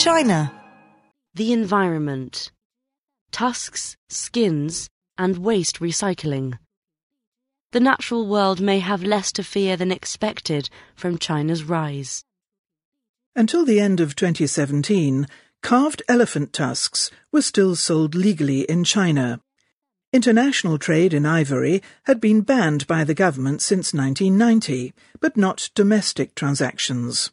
China. The environment. Tusks, skins, and waste recycling. The natural world may have less to fear than expected from China's rise. Until the end of 2017, carved elephant tusks were still sold legally in China. International trade in ivory had been banned by the government since 1990, but not domestic transactions.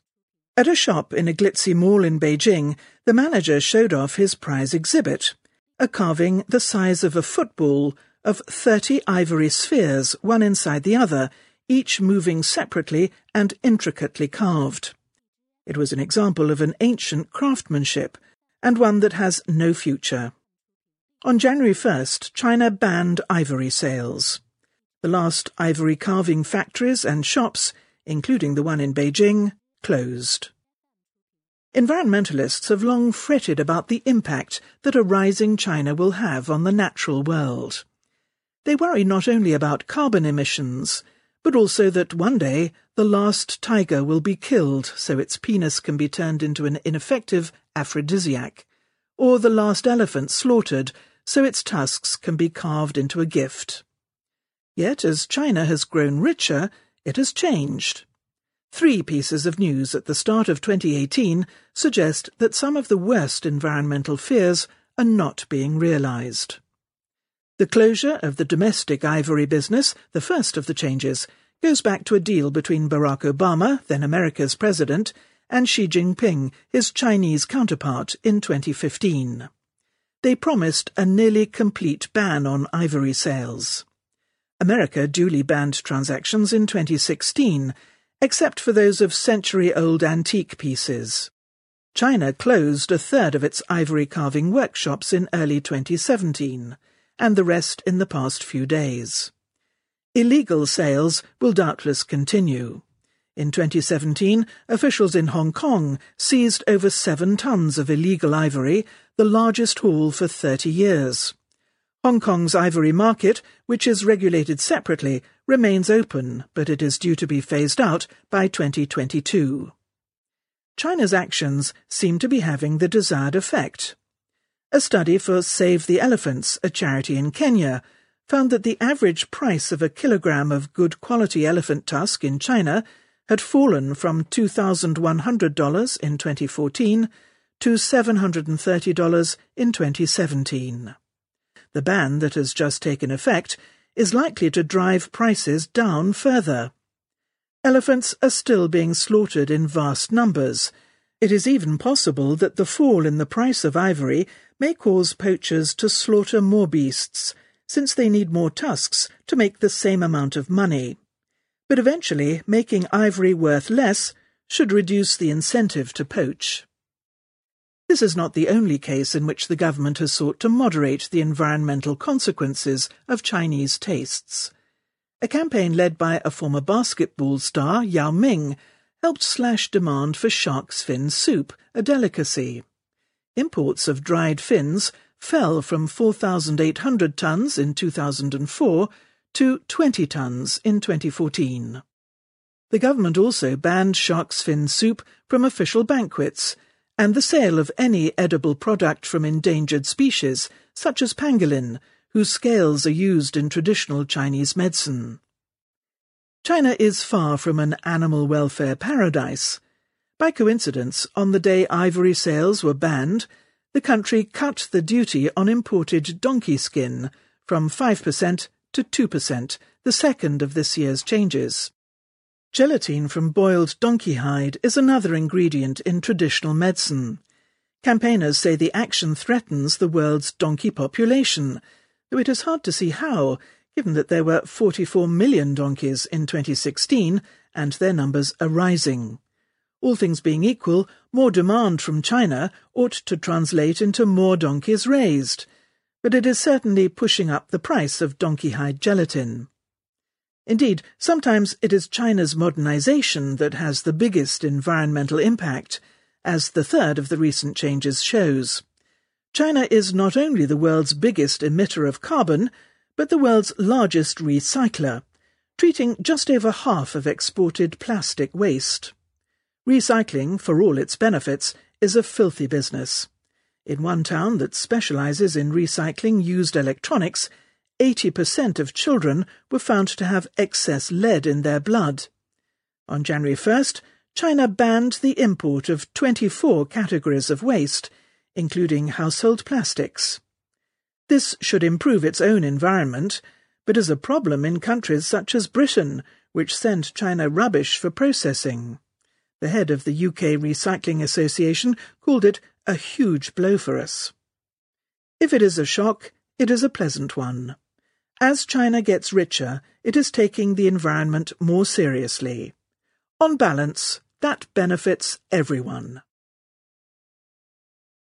At a shop in a glitzy mall in Beijing, the manager showed off his prize exhibit, a carving the size of a football of 30 ivory spheres, one inside the other, each moving separately and intricately carved. It was an example of an ancient craftsmanship, and one that has no future. On January 1st, China banned ivory sales. The last ivory carving factories and shops, including the one in Beijing, closed. Environmentalists have long fretted about the impact that a rising China will have on the natural world. They worry not only about carbon emissions, but also that one day the last tiger will be killed so its penis can be turned into an ineffective aphrodisiac, or the last elephant slaughtered so its tusks can be carved into a gift. Yet, as China has grown richer, it has changed. Three pieces of news at the start of 2018 suggest that some of the worst environmental fears are not being realized. The closure of the domestic ivory business, the first of the changes, goes back to a deal between Barack Obama, then America's president, and Xi Jinping, his Chinese counterpart, in 2015. They promised a nearly complete ban on ivory sales. America duly banned transactions in 2016, except for those of century-old antique pieces. China closed a third of its ivory carving workshops in early 2017, and the rest in the past few days. Illegal sales will doubtless continue. In 2017, officials in Hong Kong seized over seven tons of illegal ivory, the largest haul for 30 years. Hong Kong's ivory market, which is regulated separately, remains open, but it is due to be phased out by 2022. China's actions seem to be having the desired effect. A study for Save the Elephants, a charity in Kenya, found that the average price of a kilogram of good quality elephant tusk in China had fallen from $2,100 in 2014 to $730 in 2017. The ban that has just taken effect is likely to drive prices down further. Elephants are still being slaughtered in vast numbers. It is even possible that the fall in the price of ivory may cause poachers to slaughter more beasts, since they need more tusks to make the same amount of money but eventually making ivory worth less should reduce the incentive to poach. This is not the only case in which the government has sought to moderate the environmental consequences of Chinese tastes. A campaign led by a former basketball star, Yao Ming, helped slash demand for shark's fin soup, a delicacy. Imports of dried fins fell from 4,800 tons in 2004 to 20 tonnes in 2014. The government also banned shark's fin soup from official banquets and the sale of any edible product from endangered species, such as pangolin, whose scales are used in traditional Chinese medicine. China is far from an animal welfare paradise. By coincidence, on the day ivory sales were banned, the country cut the duty on imported donkey skin from 5% to 2%, the second of this year's changes. Gelatine from boiled donkey hide is another ingredient in traditional medicine. Campaigners say the action threatens the world's donkey population, though it is hard to see how, given that there were 44 million donkeys in 2016 and their numbers are rising. All things being equal, more demand from China ought to translate into more donkeys raised, but it is certainly pushing up the price of donkey hide gelatin. Indeed, sometimes it is China's modernization that has the biggest environmental impact, as the third of the recent changes shows. China is not only the world's biggest emitter of carbon, but the world's largest recycler, treating just over half of exported plastic waste. Recycling, for all its benefits, is a filthy business. In one town that specializes in recycling used electronics, 80% of children were found to have excess lead in their blood. On January 1st, China banned the import of 24 categories of waste, including household plastics. This should improve its own environment, but is a problem in countries such as Britain, which send China rubbish for processing. The head of the UK Recycling Association called it a huge blow for us. If it is a shock, it is a pleasant one. As China gets richer, it is taking the environment more seriously. On balance, that benefits everyone.